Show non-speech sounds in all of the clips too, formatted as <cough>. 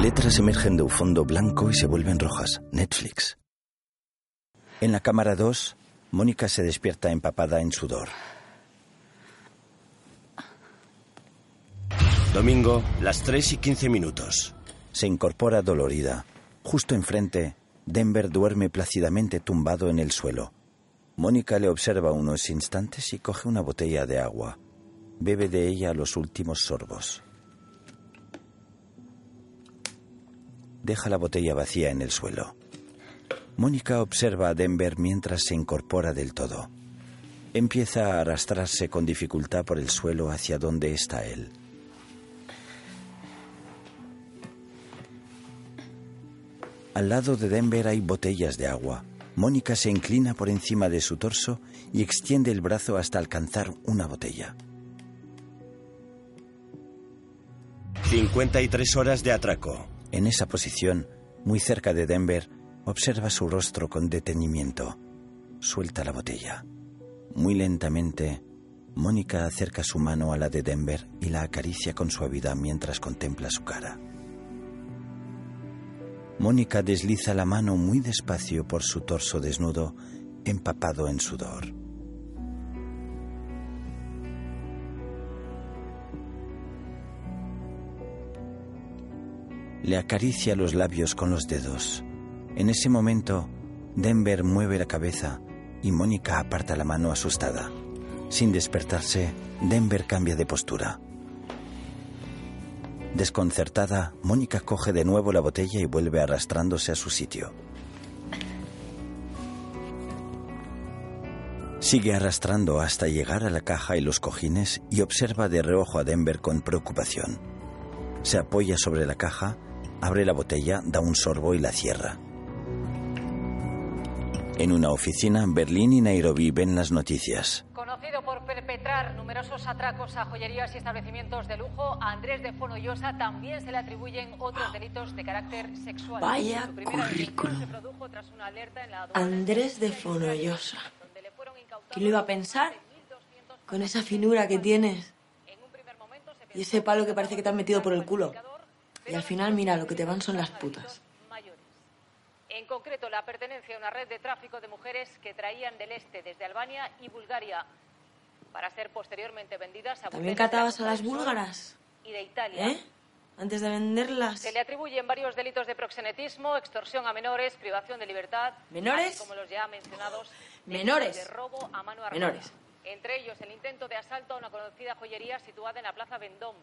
Letras emergen de un fondo blanco y se vuelven rojas. Netflix. En la cámara 2, Mónica se despierta empapada en sudor. Domingo, las 3 y 15 minutos. Se incorpora dolorida. Justo enfrente, Denver duerme plácidamente tumbado en el suelo. Mónica le observa unos instantes y coge una botella de agua. Bebe de ella los últimos sorbos. Deja la botella vacía en el suelo. Mónica observa a Denver mientras se incorpora del todo. Empieza a arrastrarse con dificultad por el suelo hacia donde está él. Al lado de Denver hay botellas de agua. Mónica se inclina por encima de su torso y extiende el brazo hasta alcanzar una botella. 53 horas de atraco. En esa posición, muy cerca de Denver, observa su rostro con detenimiento. Suelta la botella. Muy lentamente, Mónica acerca su mano a la de Denver y la acaricia con suavidad mientras contempla su cara. Mónica desliza la mano muy despacio por su torso desnudo, empapado en sudor. Le acaricia los labios con los dedos. En ese momento, Denver mueve la cabeza y Mónica aparta la mano asustada. Sin despertarse, Denver cambia de postura. Desconcertada, Mónica coge de nuevo la botella y vuelve arrastrándose a su sitio. Sigue arrastrando hasta llegar a la caja y los cojines y observa de reojo a Denver con preocupación. Se apoya sobre la caja, abre la botella, da un sorbo y la cierra. En una oficina, Berlín y Nairobi ven las noticias. Conocido por perpetrar numerosos atracos a joyerías y establecimientos de lujo, a Andrés de Fonollosa también se le atribuyen otros delitos de carácter sexual. Vaya currículum. se produjo tras una alerta en la aduana Andrés de Fonollosa. ¿Quién lo iba a pensar? Con esa finura que tienes. Y ese palo que parece que te han metido por el culo. Y al final, mira, lo que te van son las putas. En concreto, la pertenencia a una red de tráfico de mujeres que traían del este desde Albania y Bulgaria para ser posteriormente vendidas a ¿También catabas a la las búlgaras? y de Italia. ¿Eh? Antes de venderlas. Se le atribuyen varios delitos de proxenetismo, extorsión a menores, privación de libertad. ¿Menores? como los ya mencionados Menores. de robo a mano armada. Menores. Entre ellos el intento de asalto a una conocida joyería situada en la Plaza Vendôme.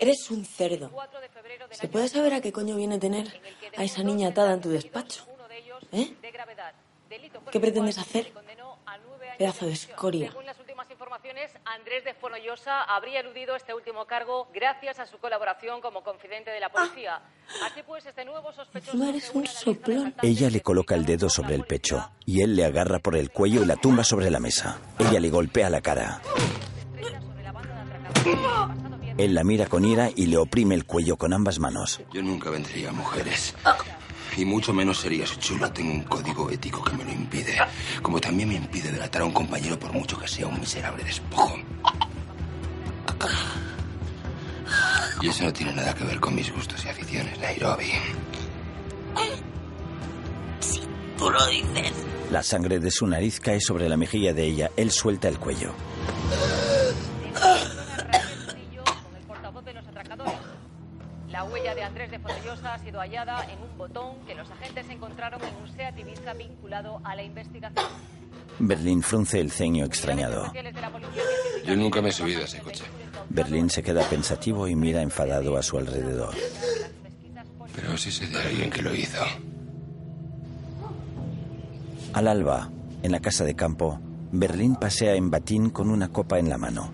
Eres un cerdo. 4 de febrero del ¿Se puede saber a qué coño viene tener a esa niña atada en tu despacho? ¿Eh? ¿Qué pretendes hacer? Pedazo de escoria. Según las últimas informaciones, Andrés de Fonollosa habría eludido este último cargo gracias a su colaboración como confidente de la policía. Así pues, este nuevo sospechoso Encima eres un soplón. Ella le coloca el dedo sobre el pecho y él le agarra por el cuello y la tumba sobre la mesa. Ella le golpea la cara. Él la mira con ira y le oprime el cuello con ambas manos. Yo nunca vendría a mujeres. Y mucho menos sería su chulo. Tengo un código ético que me lo impide. Como también me impide delatar a un compañero por mucho que sea un miserable despojo. Y eso no tiene nada que ver con mis gustos y aficiones, Nairobi. Tú lo dices. La sangre de su nariz cae sobre la mejilla de ella. Él suelta el cuello. portavoz de los atracadores. La huella de Andrés de Fonollosa ha sido hallada en un botón que los agentes encontraron en un Seat Ibiza vinculado a la investigación. Berlín frunce el ceño extrañado. Yo nunca me he subido a ese coche. Berlín se queda pensativo y mira enfadado a su alrededor. Pero sí sé de alguien que lo hizo. Al alba, en la casa de campo, Berlín pasea en batín con una copa en la mano.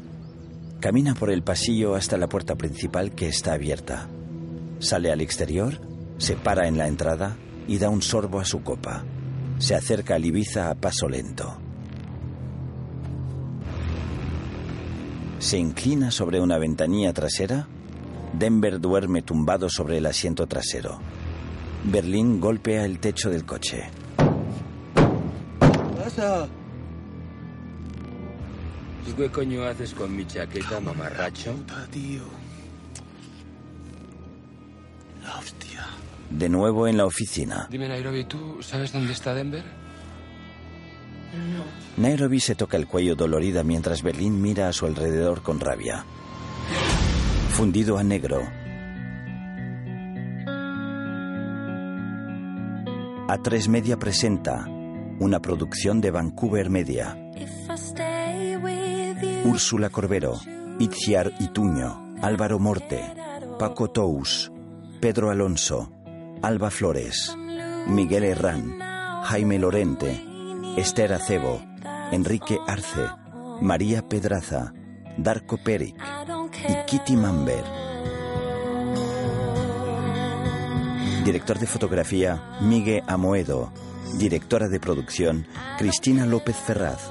Camina por el pasillo hasta la puerta principal que está abierta. Sale al exterior, se para en la entrada y da un sorbo a su copa. Se acerca al Ibiza a paso lento. Se inclina sobre una ventanilla trasera. Denver duerme tumbado sobre el asiento trasero. Berlín golpea el techo del coche. pasa? ¿Y qué coño haces con mi chaqueta, mamarracho? tío. Hostia. De nuevo en la oficina. Dime, Nairobi, ¿tú sabes dónde está Denver? Nairobi se toca el cuello dolorida mientras Berlín mira a su alrededor con rabia. Fundido a negro. A3 Media presenta una producción de Vancouver Media. Úrsula Corbero, Itziar Ituño, Álvaro Morte, Paco Tous, Pedro Alonso, Alba Flores, Miguel Herrán, Jaime Lorente, Esther Acebo, Enrique Arce, María Pedraza, Darko Peric y Kitty Mamber. Director de fotografía, Miguel Amoedo. Directora de producción, Cristina López Ferraz.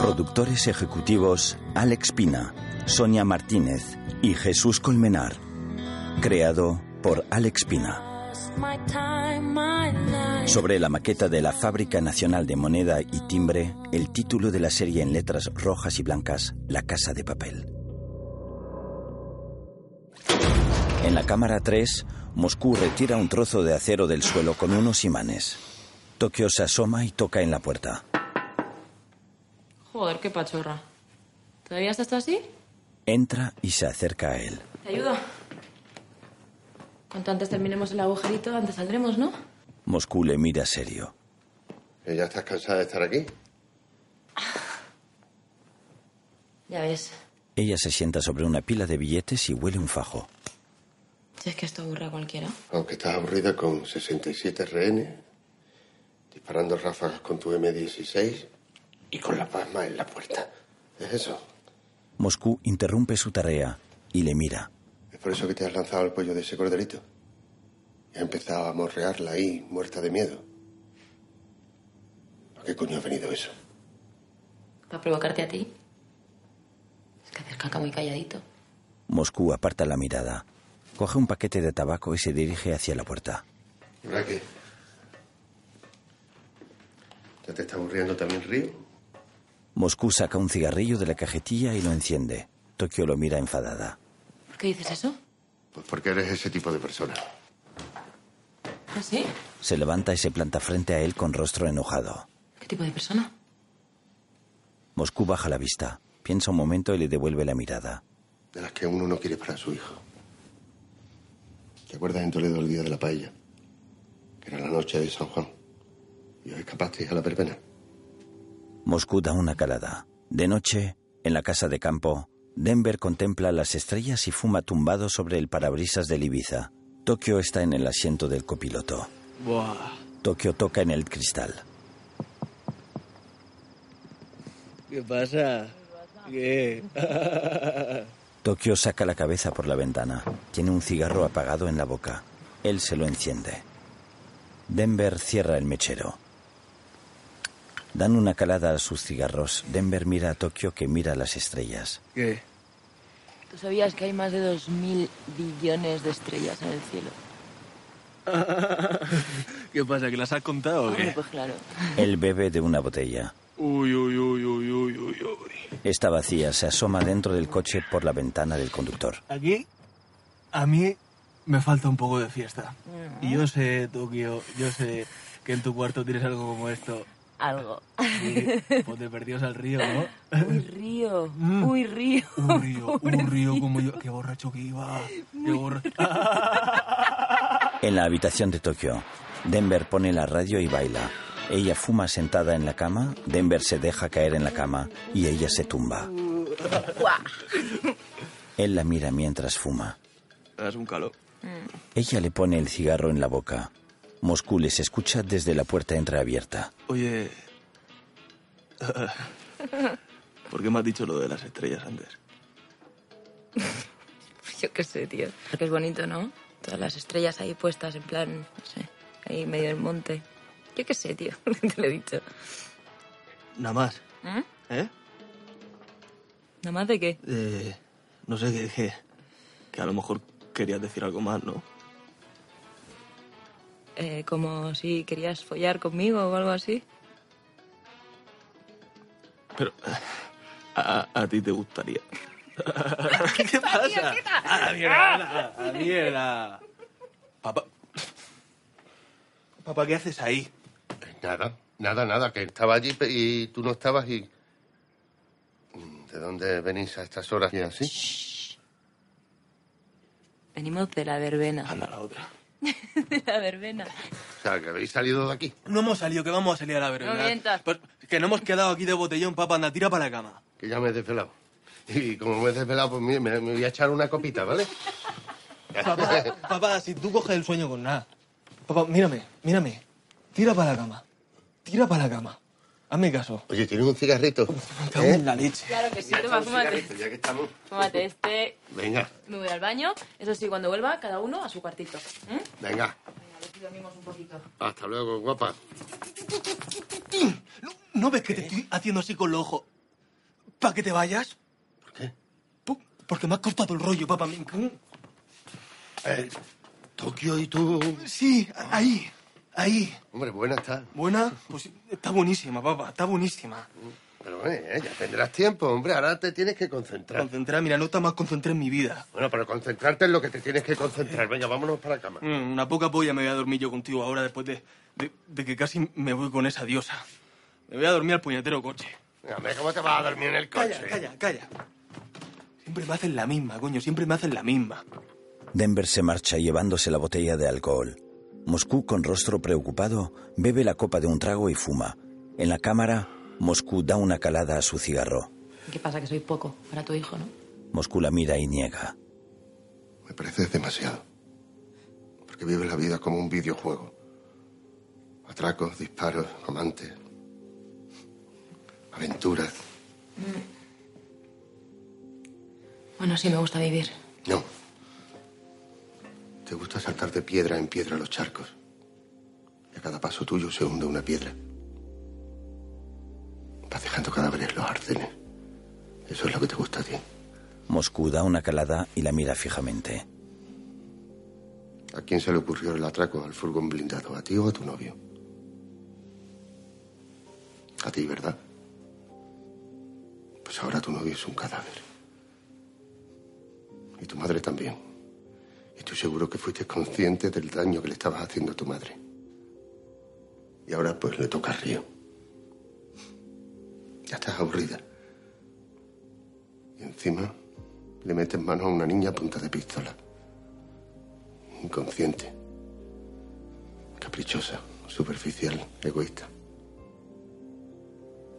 Productores ejecutivos, Alex Pina, Sonia Martínez y Jesús Colmenar. Creado por Alex Pina. Sobre la maqueta de la Fábrica Nacional de Moneda y Timbre, el título de la serie en letras rojas y blancas, La Casa de Papel. En la cámara 3, Moscú retira un trozo de acero del suelo con unos imanes. Tokio se asoma y toca en la puerta. Joder, qué pachorra. ¿Todavía estás así? Entra y se acerca a él. ¿Te ayudo? Cuanto antes terminemos el agujerito, antes saldremos, ¿no? Moscú le mira serio. ¿Ya estás cansada de estar aquí? <sighs> Ya ves. Ella se sienta sobre una pila de billetes y huele un fajo. Si es que esto aburre a cualquiera. Aunque estás aburrida con 67 rehenes, disparando ráfagas con tu M16 y con la pasma en la puerta. ¿Es eso? Moscú interrumpe su tarea y le mira. ¿Es por eso que te has lanzado al cuello de ese corderito? Y has empezado a morrearla ahí, muerta de miedo. ¿A qué coño ha venido eso? Para provocarte a ti. Es que haces caca muy calladito. Moscú aparta la mirada. Coge un paquete de tabaco y se dirige hacia la puerta. ¿Verdad que? ¿Ya te está aburriendo también Río? Moscú saca un cigarrillo de la cajetilla y lo enciende. Tokio lo mira enfadada. ¿Por qué dices eso? Pues porque eres ese tipo de persona. ¿Ah, sí? Se levanta y se planta frente a él con rostro enojado. ¿Qué tipo de persona? Moscú baja la vista, piensa un momento y le devuelve la mirada. De las que uno no quiere para su hijo. ¿Te acuerdas en Toledo el día de la paella? Que era la noche de San Juan. Y os escapasteis a la verbena. Moscú da una calada. De noche, en la casa de campo, Denver contempla las estrellas y fuma tumbado sobre el parabrisas del Ibiza. Tokio está en el asiento del copiloto. Buah. Tokio toca en el cristal. ¿Qué pasa? ¿Qué? Tokio saca la cabeza por la ventana. Tiene un cigarro apagado en la boca. Él se lo enciende. Denver cierra el mechero. Dan una calada a sus cigarros. Denver mira a Tokio que mira las estrellas. ¿Qué? ¿Tú sabías que hay más de dos mil billones de estrellas en el cielo? <laughs> ¿Qué pasa? ¿Que las has contado o Hombre, qué? pues claro. Él bebe de una botella. Uy, uy, uy, uy, uy, uy, uy. Está vacía, se asoma dentro del coche por la ventana del conductor. Aquí, a mí me falta un poco de fiesta. Y yo sé, Tokio, yo sé que en tu cuarto tienes algo como esto. Algo. Sí, pues te perdidos al río, ¿no? Uy, río. Mm. Uy, río. Un río, <laughs> un río como yo. Qué borracho que iba. Qué borracho. <laughs> <laughs> En la habitación de Tokio, Denver pone la radio y baila. Ella fuma sentada en la cama, Denver se deja caer en la cama y ella se tumba. Él la mira mientras fuma. Es un calor. Ella le pone el cigarro en la boca. Moscú les escucha desde la puerta entreabierta. Oye. <laughs> ¿Por qué me has dicho lo de las estrellas antes? <laughs> Yo qué sé, tío. Que es bonito, ¿no? Todas las estrellas ahí puestas en plan, no sé, ahí medio del monte. Yo qué sé, tío. <laughs> Te lo he dicho. Nada más. ¿Eh? ¿Eh? ¿Nada más de qué? Eh, no sé, que, que, que a lo mejor querías decir algo más, ¿no? Eh, como si querías follar conmigo o algo así. Pero a, a ti te gustaría. <laughs> ¿Qué pasa? A la mierda, a la- mierda. Papá. Papá, ¿qué haces ahí? Nada, nada, nada, que estaba allí y tú no estabas y... ¿De dónde venís a estas horas y así? Venimos de la verbena. Anda la otra. <laughs> de la verbena. O sea, que habéis salido de aquí. No hemos salido, que vamos a salir a la verbena. No mientas. Pues, que no hemos quedado aquí de botellón, papá, anda, tira para la cama. Que ya me he desvelado. Y como me he desvelado, pues mire, me, me voy a echar una copita, ¿vale? Papá, <laughs> papá, si tú coges el sueño con nada. Papá, mírame, mírame. Tira para la cama. Tira para la cama. Hazme caso. Oye, ¿tienes un cigarrito? <laughs> Me cago ¿Eh? en la leche. Claro que sí, toma, fúmate. ya que estamos. Fúmate este. Venga, Me voy al baño. Eso sí, cuando vuelva, cada uno a su cuartito. ¿Eh? venga. A ver si dormimos un poquito. Hasta luego, guapa. ¿No, no ves que te estoy haciendo así con los ojos? ¿Para que te vayas? ¿Por qué? Po- Porque me has cortado el rollo, papá. Eh, Tokio y tú... Sí, ahí, ahí. Hombre, buena está. Buena, pues está buenísima, papá, está buenísima. Pero eh, ya tendrás tiempo, hombre. Ahora te tienes que concentrar. Concentrar, mira, no está más concentrada en mi vida. Bueno, pero concentrarte en lo que te tienes que concentrar. Venga, vámonos para la cama. Mm, Una poca polla me voy a dormir yo contigo ahora después de, de, de que casi me voy con esa diosa. Me voy a dormir al puñetero coche. Venga, hombre, ¿cómo te vas a dormir en el coche? Calla, calla, calla. Siempre me hacen la misma, coño, siempre me hacen la misma. Denver se marcha llevándose la botella de alcohol. Moscú, con rostro preocupado, bebe la copa de un trago y fuma. En la cámara, Moscú da una calada a su cigarro. ¿Qué pasa? Que soy poco para tu hijo, ¿no? Moscú la mira y niega. Me parece demasiado. Porque vives la vida como un videojuego. Atracos, disparos, amantes. Aventuras. Bueno, sí me gusta vivir. No. Saltar de piedra en piedra los charcos. Y a cada paso tuyo se hunde una piedra. Vas dejando cadáveres los arcenes. Eso es lo que te gusta a ti. Moscú da una calada y la mira fijamente. ¿A quién se le ocurrió el atraco al furgón blindado? ¿A ti o a tu novio? A ti, ¿verdad? Pues ahora tu novio es un cadáver. Y tu madre también. Y estoy seguro que fuiste consciente del daño que le estabas haciendo a tu madre. Y ahora pues le toca a Río. Ya estás aburrida. Y encima le metes mano a una niña a punta de pistola. Inconsciente. Caprichosa, superficial, egoísta.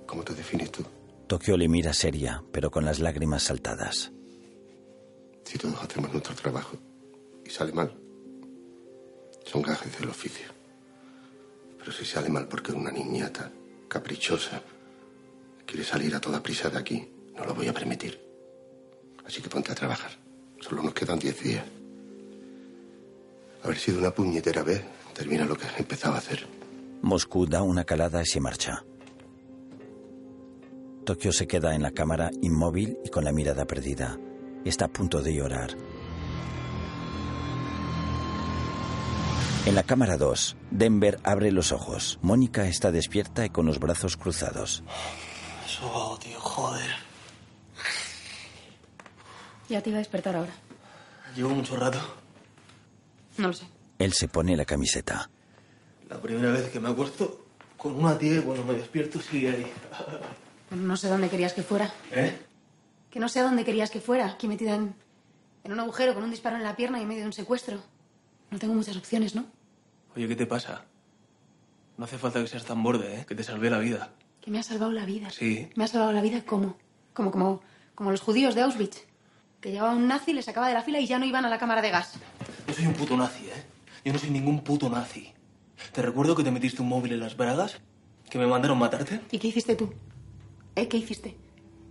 ¿Cómo te defines tú? Tokio le mira seria, pero con las lágrimas saltadas. Si todos hacemos nuestro trabajo y sale mal, son gajes del oficio. Pero si sale mal porque una niñata caprichosa quiere salir a toda prisa de aquí, no lo voy a permitir. Así que ponte a trabajar. Solo nos quedan diez días. A ver si de una puñetera vez termina lo que has empezado a hacer. Moscú da una calada y se marcha. Tokio se queda en la cámara inmóvil y con la mirada perdida. Está a punto de llorar. En la cámara 2, Denver abre los ojos. Mónica está despierta y con los brazos cruzados. Eso, tío, joder. Ya te iba a despertar ahora. Llevo mucho rato. No lo sé. Él se pone la camiseta. La primera vez que me acuesto con una tía y cuando me despierto sigue ahí. No sé dónde querías que fuera. ¿Eh? Que no sé a dónde querías que fuera. Aquí metida en, en un agujero con un disparo en la pierna y en medio de un secuestro. No tengo muchas opciones, ¿no? Oye, ¿qué te pasa? No hace falta que seas tan borde, ¿eh? Que te salvé la vida. Que me ha salvado la vida. Sí. Me ha salvado la vida como, como, como, como los judíos de Auschwitz. Que llegaba un nazi, le sacaba de la fila y ya no iban a la cámara de gas. Yo soy un puto nazi, ¿eh? Yo no soy ningún puto nazi. ¿Te recuerdo que te metiste un móvil en las bragas? ¿Que me mandaron matarte? ¿Y qué hiciste tú? ¿Eh? ¿Qué hiciste?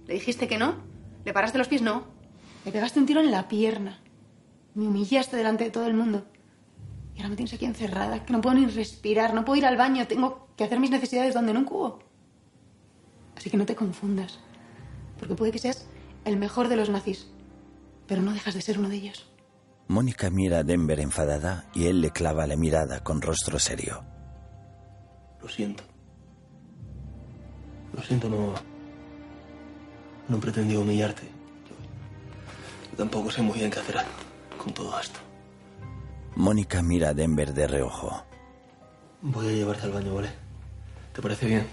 ¿Le dijiste que no? ¿Le paraste los pies? No. Le pegaste un tiro en la pierna. Me humillaste delante de todo el mundo. Y ahora me tienes aquí encerrada, que no puedo ni respirar, no puedo ir al baño, tengo que hacer mis necesidades donde nunca hubo. Así que no te confundas. Porque puede que seas el mejor de los nazis, pero no dejas de ser uno de ellos. Mónica mira a Denver enfadada y él le clava la mirada con rostro serio. Lo siento. Lo siento, no. No pretendí humillarte. Yo tampoco sé muy bien qué hacer con todo esto. Mónica mira a Denver de reojo. Voy a llevarte al baño, ¿vale? ¿Te parece bien?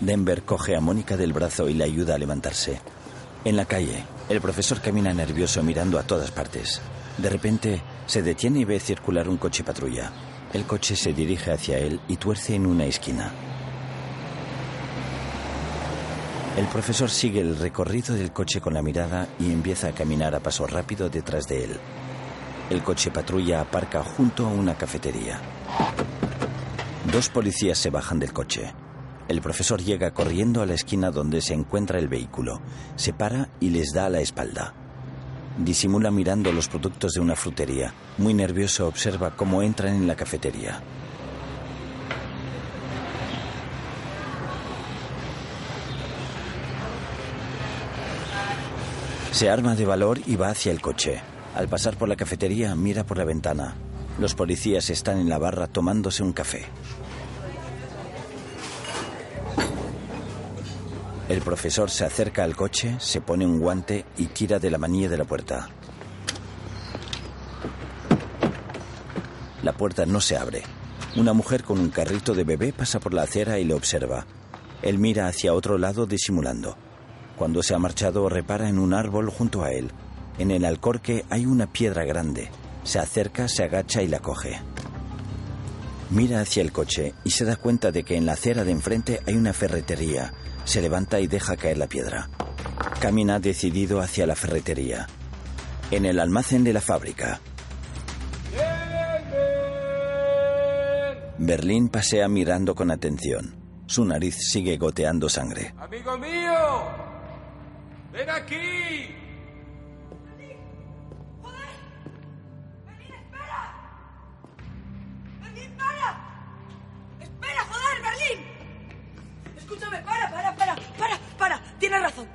Denver coge a Mónica del brazo y le ayuda a levantarse. En la calle, el profesor camina nervioso mirando a todas partes. De repente, se detiene y ve circular un coche patrulla. El coche se dirige hacia él y tuerce en una esquina. El profesor sigue el recorrido del coche con la mirada y empieza a caminar a paso rápido detrás de él. El coche patrulla aparca junto a una cafetería. Dos policías se bajan del coche. El profesor llega corriendo a la esquina donde se encuentra el vehículo, se para y les da la espalda. Disimula mirando los productos de una frutería. Muy nervioso observa cómo entran en la cafetería. Se arma de valor y va hacia el coche. Al pasar por la cafetería mira por la ventana. Los policías están en la barra tomándose un café. El profesor se acerca al coche, se pone un guante y tira de la manilla de la puerta. La puerta no se abre. Una mujer con un carrito de bebé pasa por la acera y le observa. Él mira hacia otro lado disimulando. Cuando se ha marchado repara en un árbol junto a él. En el alcorque hay una piedra grande. Se acerca, se agacha y la coge. Mira hacia el coche y se da cuenta de que en la acera de enfrente hay una ferretería. Se levanta y deja caer la piedra. Camina decidido hacia la ferretería. En el almacén de la fábrica. Berlín pasea mirando con atención. Su nariz sigue goteando sangre. ¡Amigo mío! ¡Ven aquí! ¡Berlín, para! ¡Espera, joder, Berlín! Escúchame, para, para, para, para, para. Tienes razón.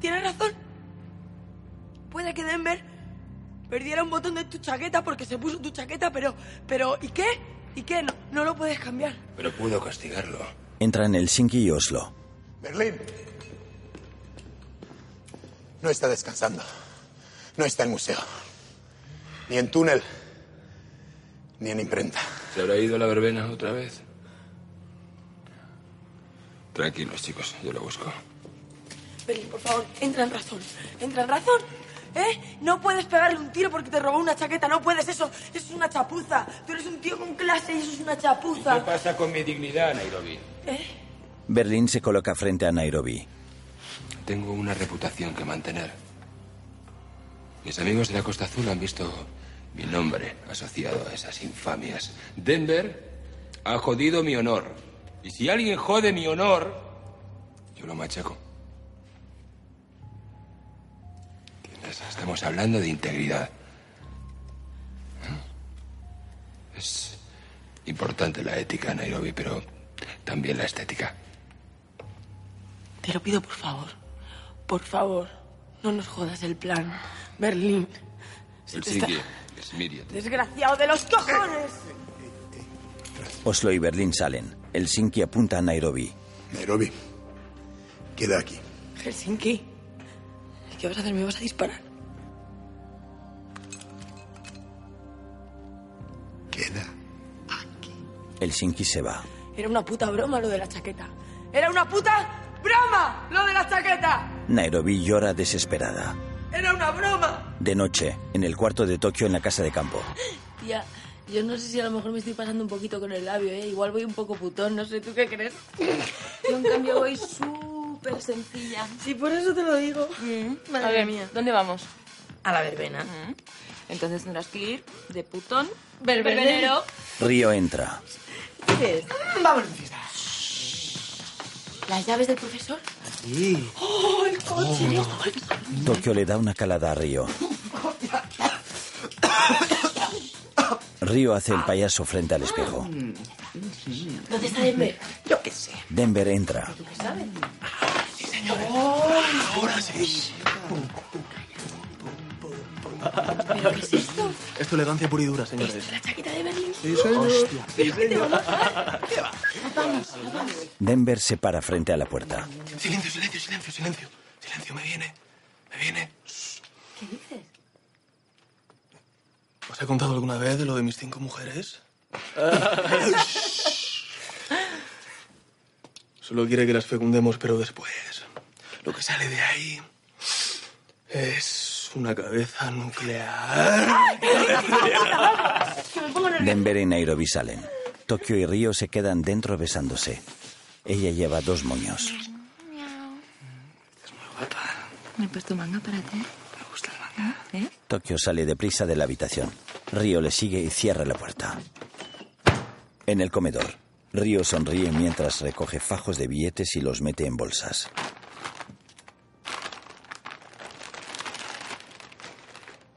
Tienes razón. Puede que Denver perdiera un botón de tu chaqueta porque se puso tu chaqueta, pero, pero, ¿y qué? ¿Y qué? No, no lo puedes cambiar. Pero pudo castigarlo. Entra en Helsinki y Oslo. Berlín. No está descansando. No está en museo. Ni en túnel. Ni en imprenta. ¿Se habrá ido a la verbena otra vez? Tranquilos, chicos, yo lo busco. Berlín, por favor, entra en razón. Entra en razón. ¿Eh? No puedes pegarle un tiro porque te robó una chaqueta. No puedes, eso, eso es una chapuza. Tú eres un tío con clase y eso es una chapuza. ¿Qué pasa con mi dignidad, Nairobi? ¿Eh? Berlín se coloca frente a Nairobi. Tengo una reputación que mantener. Mis amigos de la Costa Azul han visto mi nombre asociado a esas infamias. Denver ha jodido mi honor. Y si alguien jode mi honor, yo lo machaco. ¿Entiendes? Estamos hablando de integridad. ¿Eh? Es importante la ética, Nairobi, pero también la estética. Te lo pido, por favor. Por favor, no nos jodas el plan. Berlín. se te está-. Desgraciado de los cojones. Oslo y Berlín salen. Helsinki apunta a Nairobi. Nairobi. Queda aquí. Helsinki. ¿Qué vas a hacer? ¿Me vas a disparar? Queda. Helsinki se va. Era una puta broma lo de la chaqueta. Era una puta broma lo de la chaqueta. Nairobi llora desesperada. Era una broma. De noche, en el cuarto de Tokio en la casa de campo. Tía, yo no sé si a lo mejor me estoy pasando un poquito con el labio, ¿eh? Igual voy un poco putón, no sé, ¿tú qué crees? Yo, en cambio, voy súper sencilla. Sí, por eso te lo digo. Madre a ver, mía. ¿dónde vamos? A la verbena. Entonces tendrás que ir de putón, Verbenero. Río entra. ¿Qué es? De fiesta. ¿Las llaves del profesor? Sí. ¡Oh, el coche! Tokio le da una calada a Río. Río hace el payaso frente al espejo. ¿Dónde está Denver? Yo qué sé. Denver entra. ¿Qué sabes? Ahora sí. ¿Pero qué es esto? Esto es elegancia pura y dura, señores. ¿La chaqueta de Berlín? Sí, señor. Hostia. Sí, señor. <laughs> ¿Qué va? Vamos, vamos. Denver se para frente a la puerta. Silencio, silencio, silencio, silencio. Silencio, me viene. Me viene. ¿Qué dices? ¿Os he contado alguna vez de lo de mis cinco mujeres? <laughs> Solo quiere que las fecundemos, pero después. Lo que sale de ahí es una cabeza nuclear. <laughs> Denver y Nairobi salen. Tokio y Río se quedan dentro besándose. Ella lleva dos moños. Me he puesto manga para ti. Me gusta el manga. ¿Eh? Tokio sale deprisa de la habitación. Río le sigue y cierra la puerta. En el comedor, Río sonríe mientras recoge fajos de billetes y los mete en bolsas.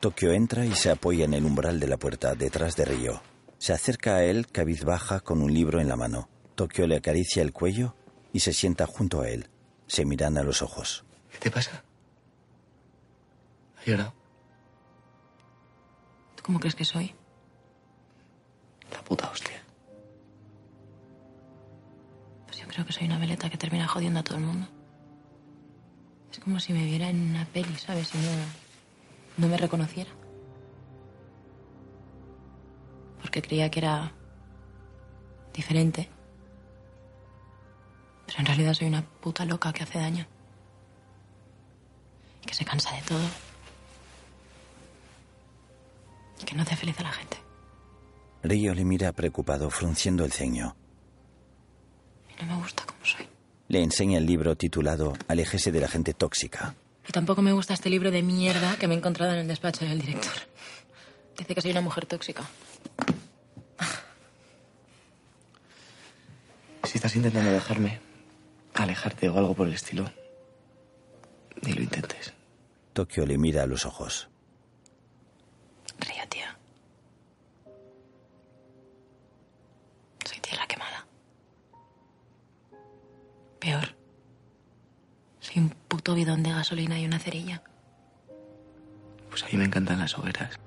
Tokio entra y se apoya en el umbral de la puerta detrás de Río. Se acerca a él cabizbaja con un libro en la mano. Tokio le acaricia el cuello y se sienta junto a él. Se miran a los ojos. ¿Qué te pasa? ¿Has llorado? ¿Tú cómo crees que soy? La puta hostia. Pues yo creo que soy una veleta que termina jodiendo a todo el mundo. Es como si me viera en una peli, ¿sabes? Y no, no me reconociera. Porque creía que era diferente. Pero en realidad soy una puta loca que hace daño. Y que se cansa de todo. Y que no hace feliz a la gente. Río le mira preocupado, frunciendo el ceño. Y no me gusta como soy. Le enseña el libro titulado Aléjese de la gente tóxica. Tampoco me gusta este libro de mierda que me he encontrado en el despacho del director. Dice que soy una mujer tóxica. Si estás intentando dejarme, alejarte o algo por el estilo, ni lo intentes. Tokio le mira a los ojos. Río, tía. Un puto bidón de gasolina y una cerilla. Pues a mí me encantan las hogueras.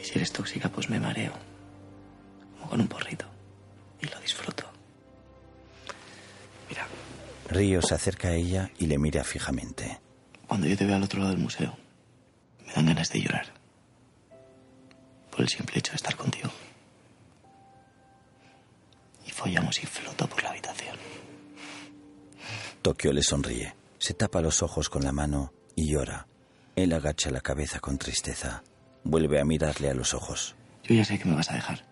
Y si eres tóxica, pues me mareo. Como con un porrito. Y lo disfruto. Mira, Río se acerca a ella y le mira fijamente. cuando yo te veo al otro lado del museo, me dan ganas de llorar. Por el simple hecho de estar contigo. Y follamos y floto por la habitación. Tokio le sonríe. Se tapa los ojos con la mano y llora. Él agacha la cabeza con tristeza. Vuelve a mirarle a los ojos. Yo ya sé que me vas a dejar.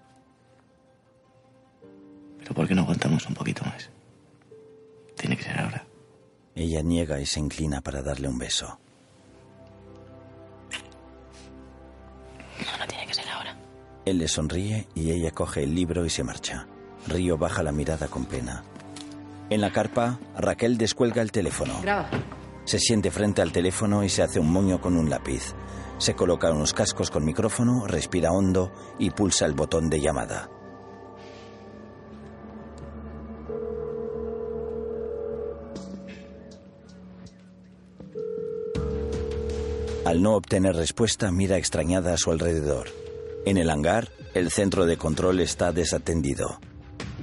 Pero ¿por qué no aguantamos un poquito más? Tiene que ser ahora. Ella niega y se inclina para darle un beso. No, no tiene que ser ahora. Él le sonríe y ella coge el libro y se marcha. Río baja la mirada con pena. En la carpa, Raquel descuelga el teléfono. Graba. Se siente frente al teléfono y se hace un moño con un lápiz. Se coloca unos cascos con micrófono, respira hondo y pulsa el botón de llamada. Al no obtener respuesta, mira extrañada a su alrededor. En el hangar, el centro de control está desatendido.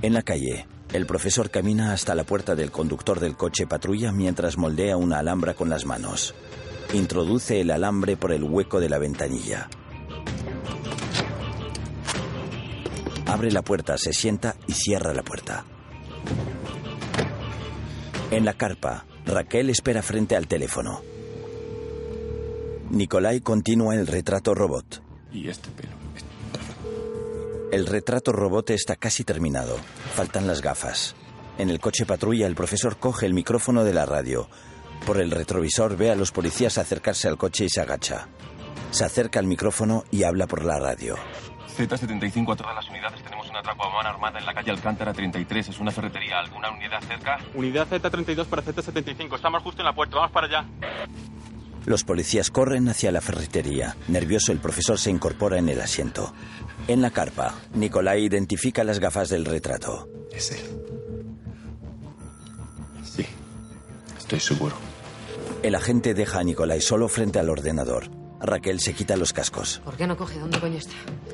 En la calle, el profesor camina hasta la puerta del conductor del coche patrulla mientras moldea una alhambra con las manos. Introduce el alambre por el hueco de la ventanilla. Abre la puerta, se sienta y cierra la puerta. En la carpa, Raquel espera frente al teléfono. Nikolai continúa el retrato robot. Y este pelo. El retrato robot está casi terminado. Faltan las gafas. En el coche patrulla, el profesor coge el micrófono de la radio. Por el retrovisor ve a los policías acercarse al coche y se agacha. Se acerca al micrófono y habla por la radio. Z75 a todas las unidades. Tenemos una atraco a mano armada en la calle Alcántara 33. Es una ferretería. ¿Alguna unidad cerca? Unidad Z32 para Z75. Estamos justo en la puerta. Vamos para allá. Los policías corren hacia la ferretería. Nervioso, el profesor se incorpora en el asiento. En la carpa, Nicolai identifica las gafas del retrato. Es él. Sí, estoy seguro. El agente deja a Nicolai solo frente al ordenador. Raquel se quita los cascos. ¿Por qué no coge? ¿Dónde coño está?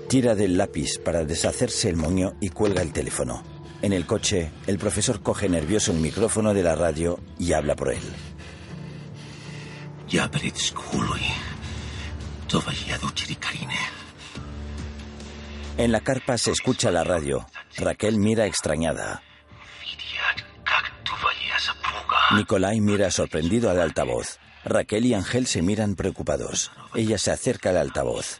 Tira del lápiz para deshacerse el moño y cuelga el teléfono. En el coche, el profesor coge nervioso el micrófono de la radio y habla por él. En la carpa se escucha la radio. Raquel mira extrañada. Nicolai mira sorprendido al altavoz. Raquel y Ángel se miran preocupados. Ella se acerca al altavoz.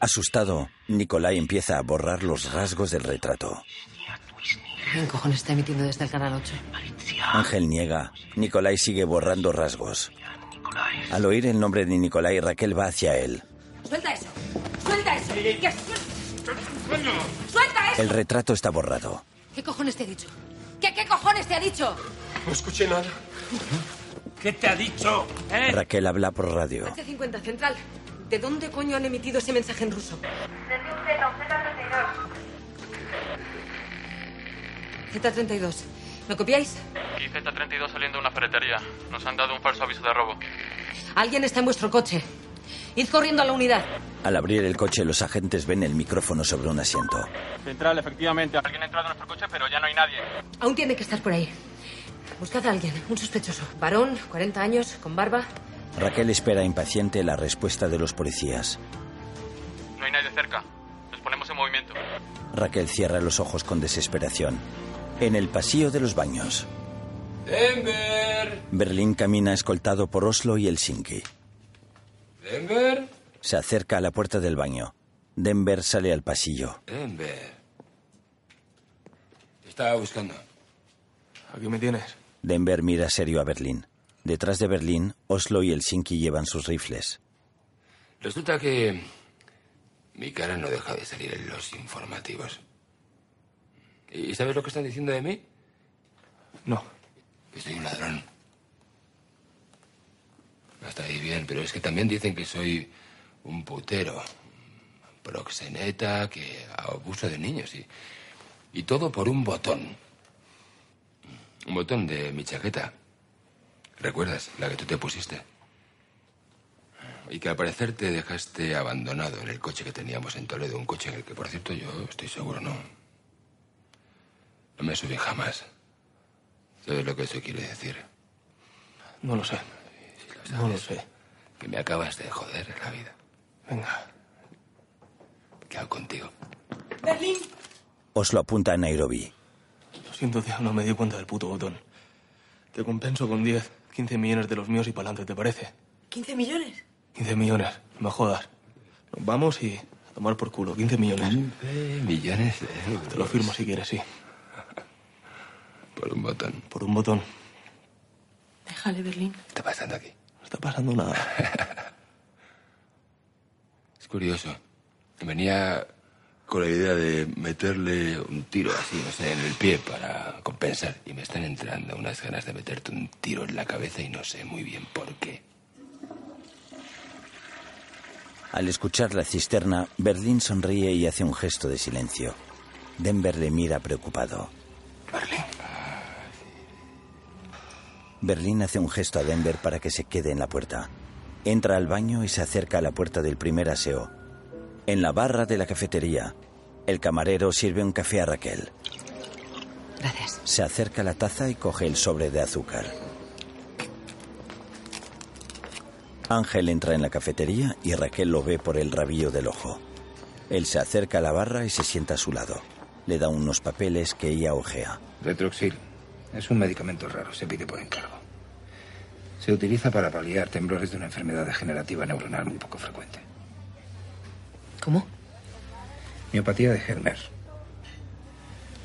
Asustado, Nicolai empieza a borrar los rasgos del retrato. ¿Qué cojones está emitiendo desde el canal 8? Ángel niega. Nicolai sigue borrando rasgos. Al oír el nombre de Nicolai, Raquel va hacia él. ¡Suelta eso! ¡Suelta eso! ¿Qué? ¡Suelta eso! El retrato está borrado. ¿Qué cojones te ha dicho? ¿Qué, qué cojones te ha dicho? No escuché nada. ¿Qué te ha dicho? ¿Eh? Raquel habla por radio. H50 Central. ¿De dónde coño han emitido ese mensaje en ruso? Z32. ¿Me copiáis? Y Z32 saliendo de una ferretería. Nos han dado un falso aviso de robo. Alguien está en vuestro coche. Id corriendo a la unidad. Al abrir el coche, los agentes ven el micrófono sobre un asiento. Central, efectivamente. Alguien ha entrado en nuestro coche, pero ya no hay nadie. Aún tiene que estar por ahí. Buscad a alguien, un sospechoso. Varón, 40 años, con barba. Raquel espera impaciente la respuesta de los policías. No hay nadie cerca. Nos ponemos en movimiento. Raquel cierra los ojos con desesperación. En el pasillo de los baños, Denver. Berlín camina escoltado por Oslo y Helsinki. Denver. Se acerca a la puerta del baño. Denver sale al pasillo. Denver. Te estaba buscando. Aquí me tienes. Denver mira serio a Berlín. Detrás de Berlín, Oslo y Helsinki llevan sus rifles. Resulta que mi cara no deja de salir en los informativos. ¿Y sabes lo que están diciendo de mí? No. Que soy un ladrón. Hasta ahí bien, pero es que también dicen que soy un putero, proxeneta, que abuso de niños y, y todo por un botón. Un botón de mi chaqueta. ¿Recuerdas? La que tú te pusiste. Y que al parecer te dejaste abandonado en el coche que teníamos en Toledo. Un coche en el que, por cierto, yo estoy seguro no. No me subí jamás. ¿Sabes lo que eso quiere decir? No lo sé. No lo sé. Que me acabas de joder la vida. Venga. ¿Qué hago contigo? Berlín. Oslo apunta a Nairobi. Lo siento, tío, no me di cuenta del puto botón. Te compenso con 10, 15 millones de los míos y para adelante, ¿te parece? ¿15 millones? 15 millones, no me jodas. Nos vamos y a tomar por culo, 15 millones. 15 millones de euros. Te lo firmo si quieres, sí. Por un botón. Por un botón. Déjale, Berlín. ¿Qué está pasando aquí? No está pasando nada. <laughs> Es curioso. Venía con la idea de meterle un tiro así, no sé, en el pie para compensar. Y me están entrando unas ganas de meterte un tiro en la cabeza y no sé muy bien por qué. Al escuchar la cisterna, Berlín sonríe y hace un gesto de silencio. Denver le mira preocupado. Berlín. Berlín hace un gesto a Denver para que se quede en la puerta. Entra al baño y se acerca a la puerta del primer aseo. En la barra de la cafetería, el camarero sirve un café a Raquel. Gracias. Se acerca a la taza y coge el sobre de azúcar. Ángel entra en la cafetería y Raquel lo ve por el rabillo del ojo. Él se acerca a la barra y se sienta a su lado. Le da unos papeles que ella ojea. Retroxil. Es un medicamento raro, se pide por encargo. Se utiliza para paliar temblores de una enfermedad degenerativa neuronal muy poco frecuente. ¿Cómo? Miopatía de Helmer.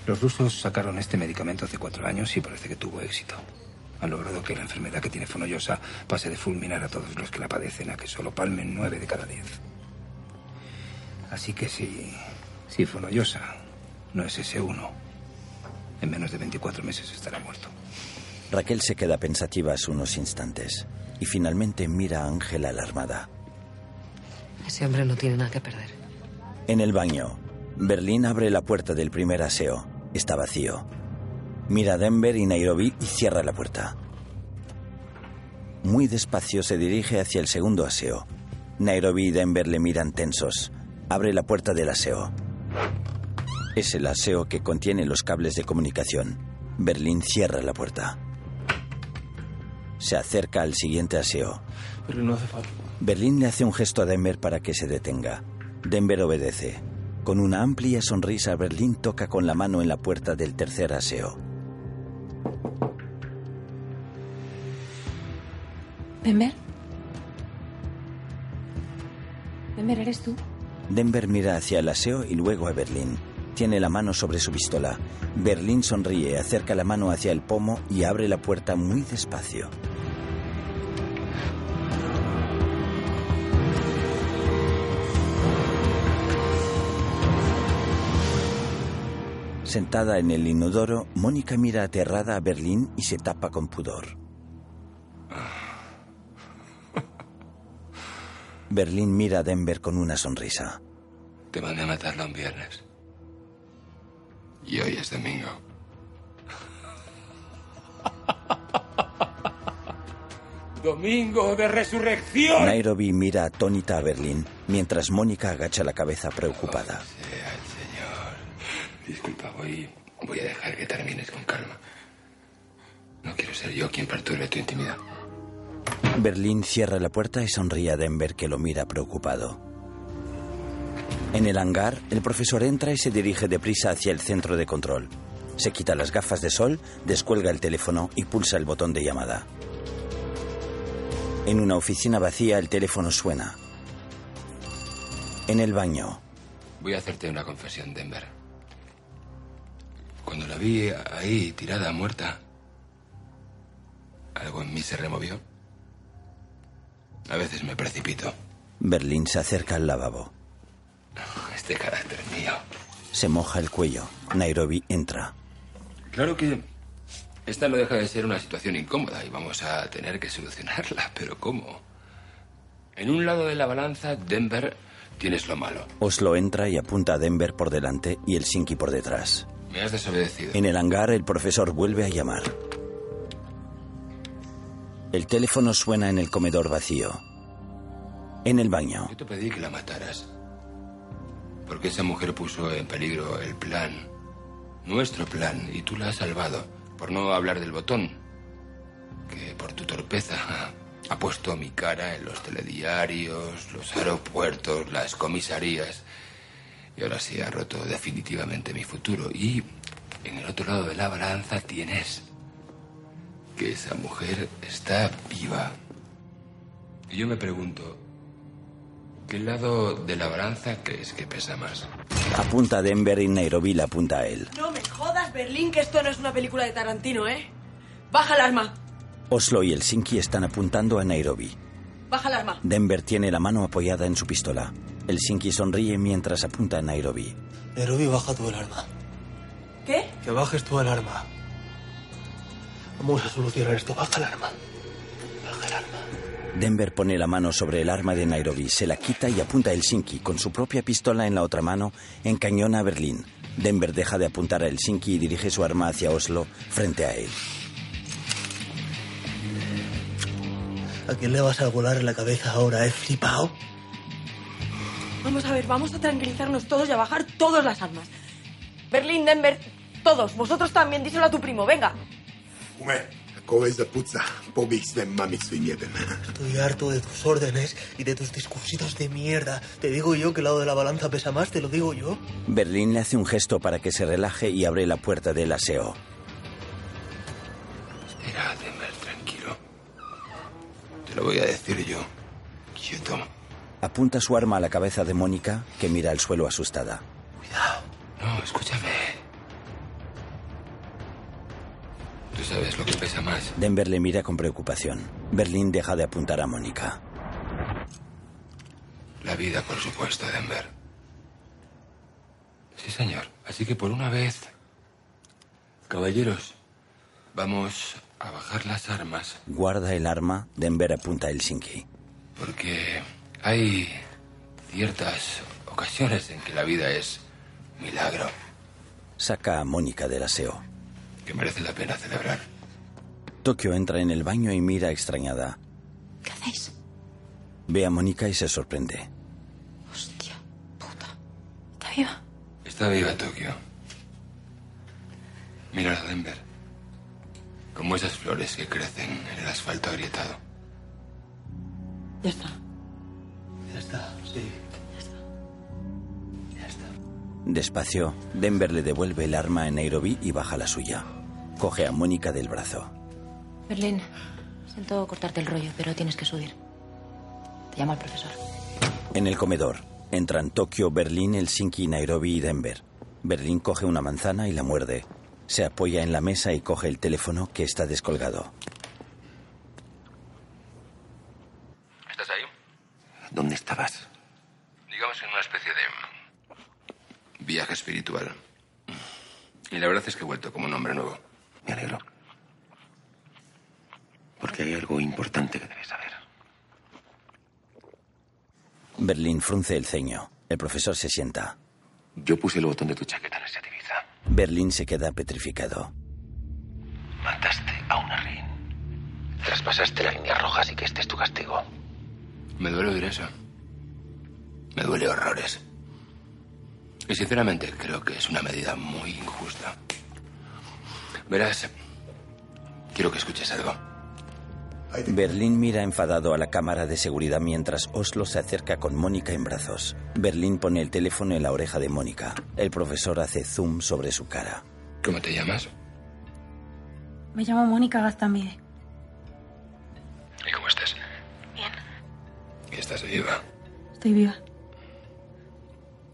Los rusos sacaron este medicamento hace cuatro años y parece que tuvo éxito. Han logrado que la enfermedad que tiene Fonollosa pase de fulminar a todos los que la padecen a que solo palmen nueve de cada diez. Así que si, si Fonollosa no es ese uno, en menos de 24 meses estará muerto. Raquel se queda pensativa unos instantes y finalmente mira a Ángel alarmada. Ese hombre no tiene nada que perder. En el baño, Berlín abre la puerta del primer aseo. Está vacío. Mira a Denver y Nairobi y cierra la puerta. Muy despacio se dirige hacia el segundo aseo. Nairobi y Denver le miran tensos. Abre la puerta del aseo. Es el aseo que contiene los cables de comunicación. Berlín cierra la puerta. Se acerca al siguiente aseo. No hace falta. Berlín le hace un gesto a Denver para que se detenga. Denver obedece. Con una amplia sonrisa, Berlín toca con la mano en la puerta del tercer aseo. ¿Denver? ¿Denver, eres tú? Denver mira hacia el aseo y luego a Berlín. Tiene la mano sobre su pistola. Berlín sonríe, acerca la mano hacia el pomo y abre la puerta muy despacio. Sentada en el inodoro, Mónica mira aterrada a Berlín y se tapa con pudor. Berlín mira a Denver con una sonrisa. Te mandé a matarla un viernes. Y hoy es domingo. <laughs> Domingo de resurrección. Nairobi mira atónita a Berlín, mientras Mónica agacha la cabeza preocupada. Sea el Señor. Disculpa, voy, voy a dejar que termines con calma. No quiero ser yo quien perturbe tu intimidad. Berlín cierra la puerta y sonríe a Denver que lo mira preocupado. En el hangar, el profesor entra y se dirige deprisa hacia el centro de control. Se quita las gafas de sol, descuelga el teléfono y pulsa el botón de llamada. En una oficina vacía el teléfono suena. En el baño, Voy a hacerte una confesión, Denver. Cuando la vi ahí, tirada, muerta, algo en mí se removió. A veces me precipito. Berlín se acerca al lavabo. Este carácter mío. Se moja el cuello. Nairobi entra. Claro que esta no deja de ser una situación incómoda y vamos a tener que solucionarla, <laughs> pero ¿cómo? En un lado de la balanza, Denver, tienes lo malo. Oslo entra y apunta a Denver por delante y el Sinki por detrás. Me has desobedecido. En el hangar, el profesor vuelve a llamar. El teléfono suena en el comedor vacío. En el baño, Yo te pedí que la mataras. Porque esa mujer puso en peligro el plan. Nuestro plan. Y tú la has salvado. Por no hablar del botón. Que por tu torpeza ha puesto mi cara en los telediarios, los aeropuertos, las comisarías. Y ahora sí ha roto definitivamente mi futuro. Y en el otro lado de la balanza tienes que esa mujer está viva. Y yo me pregunto, ¿qué lado de la balanza crees que pesa más? apunta a Denver y Nairobi la apunta a él. No me jodas, Berlín, que esto no es una película de Tarantino, ¿eh? Baja el arma. Oslo y el Sinki están apuntando a Nairobi. Baja el arma. Denver tiene la mano apoyada en su pistola. El Sinki sonríe mientras apunta a Nairobi. Nairobi, baja tú el arma. ¿Qué? Que bajes tú el arma. Vamos a solucionar esto. Baja el arma. Denver pone la mano sobre el arma de Nairobi, se la quita y apunta a Helsinki. Con su propia pistola en la otra mano, encañona a Berlín. Denver deja de apuntar a Helsinki y dirige su arma hacia Oslo, frente a él. ¿A quién le vas a volar en la cabeza ahora, eh, flipao? Vamos a ver, vamos a tranquilizarnos todos y a bajar todas las armas. Berlín, Denver, todos. Vosotros también, díselo a tu primo, venga. Kogoś zapłuca, pobieg z mami swym jeden. Estoy harto de tus órdenes y de tus discursitos de mierda. Te digo yo que el lado de la balanza pesa más, te lo digo yo. Berlín le hace un gesto para que se relaje y abre la puerta del aseo. Espera, Denver, tranquilo. Te lo voy a decir yo. Quieto. Apunta su arma a la cabeza de Mónica, que mira al suelo asustada. No, escúchame. Tú sabes lo que pesa más. Denver le mira con preocupación. Berlín deja de apuntar a Mónica. La vida, por supuesto, Denver. Sí, señor. Así que por una vez, caballeros, vamos a bajar las armas Guarda el arma, Denver apunta a Helsinki. porque hay ciertas ocasiones en que la vida es milagro Saca a Mónica del aseo. Que merece la pena celebrar. Tokio entra en el baño y mira extrañada. ¿Qué hacéis? Ve a Mónica y se sorprende. ¿Está viva? Está viva Tokio. Mira a Denver. Como esas flores que crecen en el asfalto agrietado. Ya está. Ya está, sí. Despacio, Denver le devuelve el arma a Nairobi y baja la suya. Coge a Mónica del brazo. Berlín, siento cortarte el rollo, pero tienes que subir. Te llama el profesor. En el comedor, entran Tokio, Berlín, Helsinki, Nairobi y Denver. Berlín coge una manzana y la muerde. Se apoya en la mesa y coge el teléfono que está descolgado. ¿Estás ahí? ¿Dónde estabas? Digamos en una especie de viaje espiritual. Y la verdad es que he vuelto como un hombre nuevo. Me alegro. Porque hay algo importante que debes saber. Berlín frunce el ceño. El profesor se sienta. Yo puse el botón de tu chaqueta en esa divisa. Berlín se queda petrificado. Mataste a una rehén. Traspasaste la línea roja, así que este es tu castigo. Me duele oír eso. Me duele horrores. Y sinceramente creo que es una medida muy injusta. Verás, quiero que escuches algo. Berlín mira enfadado a la cámara de seguridad mientras Oslo se acerca con Mónica en brazos. Berlín pone el teléfono en la oreja de Mónica. El profesor hace zoom sobre su cara. ¿Cómo te llamas? Me llamo Mónica Gaztambide. ¿Y cómo estás? Bien. ¿Y estás viva? Estoy viva.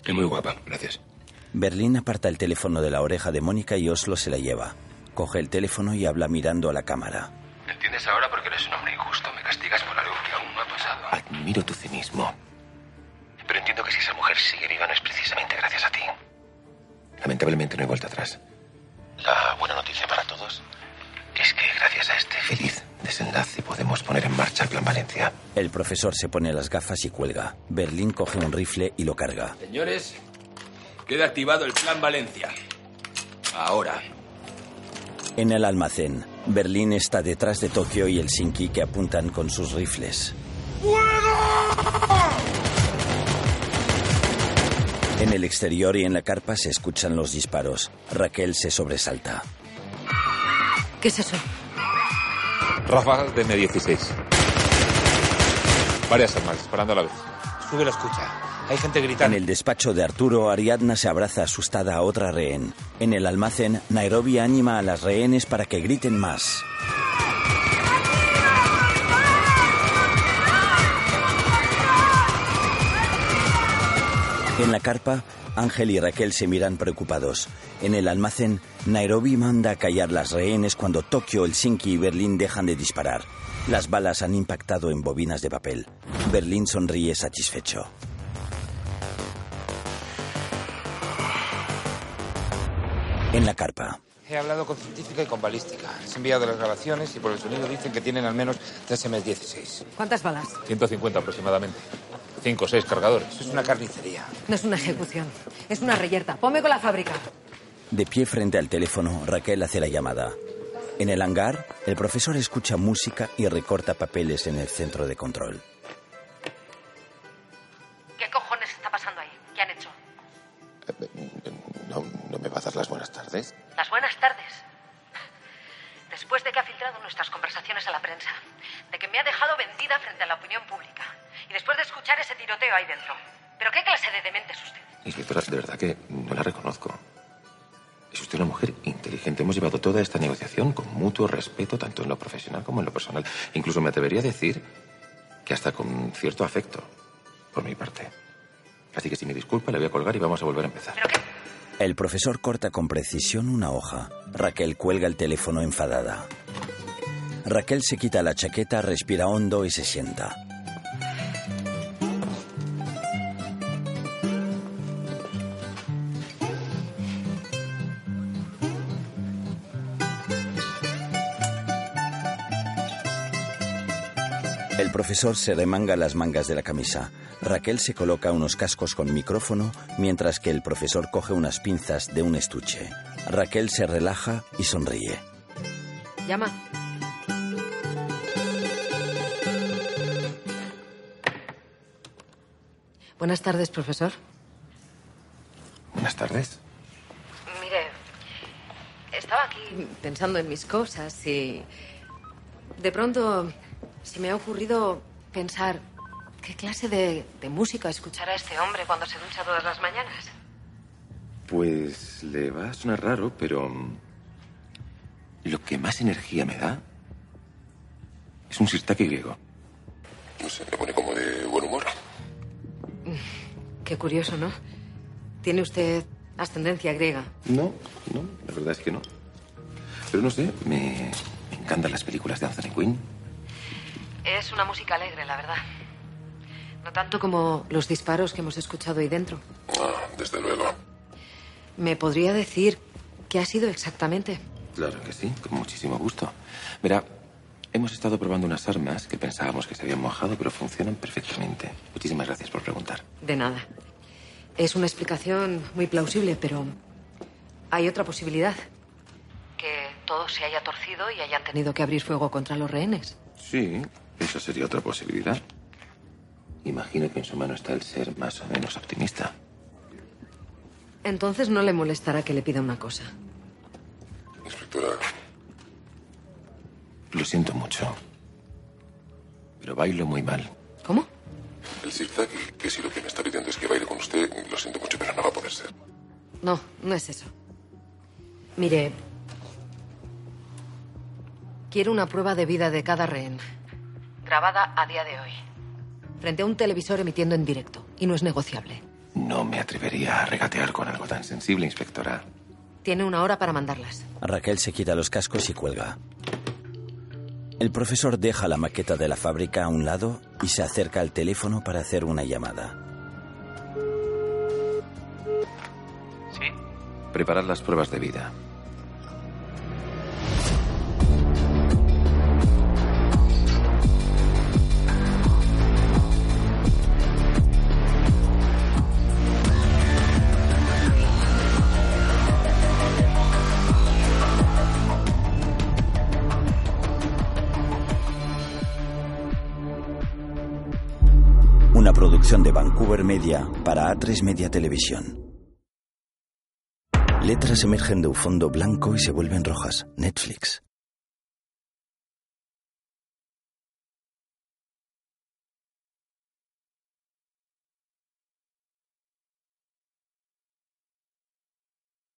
Y muy guapa, gracias. Berlín aparta el teléfono de la oreja de Mónica y Oslo se la lleva. Coge el teléfono y habla mirando a la cámara. ¿Entiendes ahora porque eres un hombre injusto? Me castigas por algo que aún no ha pasado. Admiro tu cinismo. Pero entiendo que si esa mujer sigue viva no es precisamente gracias a ti. Lamentablemente no hay vuelta atrás. La buena noticia para todos es que gracias a este feliz desenlace podemos poner en marcha el Plan Valencia. El profesor se pone las gafas y cuelga. Berlín coge un rifle y lo carga. Señores, queda activado el Plan Valencia. Ahora. En el almacén, Berlín está detrás de Tokio y Helsinki que apuntan con sus rifles. En el exterior y en la carpa se escuchan los disparos. Raquel se sobresalta. ¿Qué es eso? Ráfagas de M16. Varias armas disparando a la vez. Sube la escucha. Hay gente En gritando. el despacho de Arturo, Ariadna se abraza asustada a otra rehén. En el almacén, Nairobi anima a las rehenes para que griten más. En la carpa, Ángel y Raquel se miran preocupados. En el almacén, Nairobi manda a callar las rehenes cuando Tokio, Helsinki y Berlín dejan de disparar. Las balas han impactado en bobinas de papel. Berlín sonríe satisfecho. En la carpa, He hablado con científica y con balística. Les he enviado las grabaciones y por el sonido dicen que tienen al menos 3 M16. ¿Cuántas balas? 150 aproximadamente. Cinco o seis cargadores. Es una carnicería. No es una ejecución, es una reyerta. Ponme con la fábrica. de pie frente al teléfono, Raquel hace la llamada. En el hangar, el profesor escucha música y recorta papeles en el centro de control. ¿Qué cojones está pasando ahí? ¿Qué han hecho? ¿No, ¿No me va a dar las buenas tardes? Las buenas tardes. Después de que ha filtrado nuestras conversaciones a la prensa, de que me ha dejado vendida frente a la opinión pública, tiroteo ahí dentro. ¿Pero qué clase de demente es usted? Inspectora, de verdad que no la reconozco. Es usted una mujer inteligente. Hemos llevado toda esta negociación con mutuo respeto, tanto en lo profesional como en lo personal. Incluso me atrevería a decir que hasta con cierto afecto, por mi parte. Así que si me disculpa, le voy a colgar y vamos a volver a empezar. El profesor corta con precisión una hoja. Raquel cuelga el teléfono enfadada. Raquel se quita la chaqueta, respira hondo y se sienta. Profesor se remanga las mangas de la camisa. Raquel se coloca unos cascos con micrófono mientras que el profesor coge unas pinzas de un estuche. Raquel se relaja y sonríe. Llama. Buenas tardes, profesor. Buenas tardes. Mire, estaba aquí pensando en mis cosas y de pronto se me ha ocurrido pensar qué clase de, de música escuchará este hombre cuando se ducha todas las mañanas. Pues le va a sonar raro, pero mm, lo que más energía me da es un sirtaki griego. No sé, me pone como de buen humor. <laughs> Qué curioso, ¿no? Tiene usted ascendencia griega. No, no, la verdad es que no. Pero no sé, me, me encantan las películas de Anthony Quinn. Es una música alegre, la verdad. No tanto como los disparos que hemos escuchado ahí dentro. Ah, desde luego. ¿Me podría decir qué ha sido exactamente? Claro que sí, con muchísimo gusto. Verá, hemos estado probando unas armas que pensábamos que se habían mojado, pero funcionan perfectamente. Muchísimas gracias por preguntar. De nada. Es una explicación muy plausible, pero hay otra posibilidad. Que todo se haya torcido y hayan tenido que abrir fuego contra los rehenes. Sí, esa sería otra posibilidad. Imagino que en su mano está el ser más o menos optimista. Entonces no le molestará que le pida una cosa. Inspectora, Lo siento mucho. Pero bailo muy mal. ¿Cómo? el Zigzag, que si lo que me está pidiendo es que baile con usted, lo siento mucho, pero no va a poder ser. No, no es eso. Mire, quiero una prueba de vida de cada rehén, grabada a día de hoy, frente a un televisor emitiendo en directo, y no es negociable. No me atrevería a regatear con algo tan sensible, inspectora. Tiene una hora para mandarlas. Raquel se quita los cascos y cuelga. El profesor deja la maqueta de la fábrica a un lado y se acerca al teléfono para hacer una llamada. Sí. Preparad las pruebas de vida. De Vancouver Media para A3 Media Televisión. Letras emergen de un fondo blanco y se vuelven rojas. Netflix.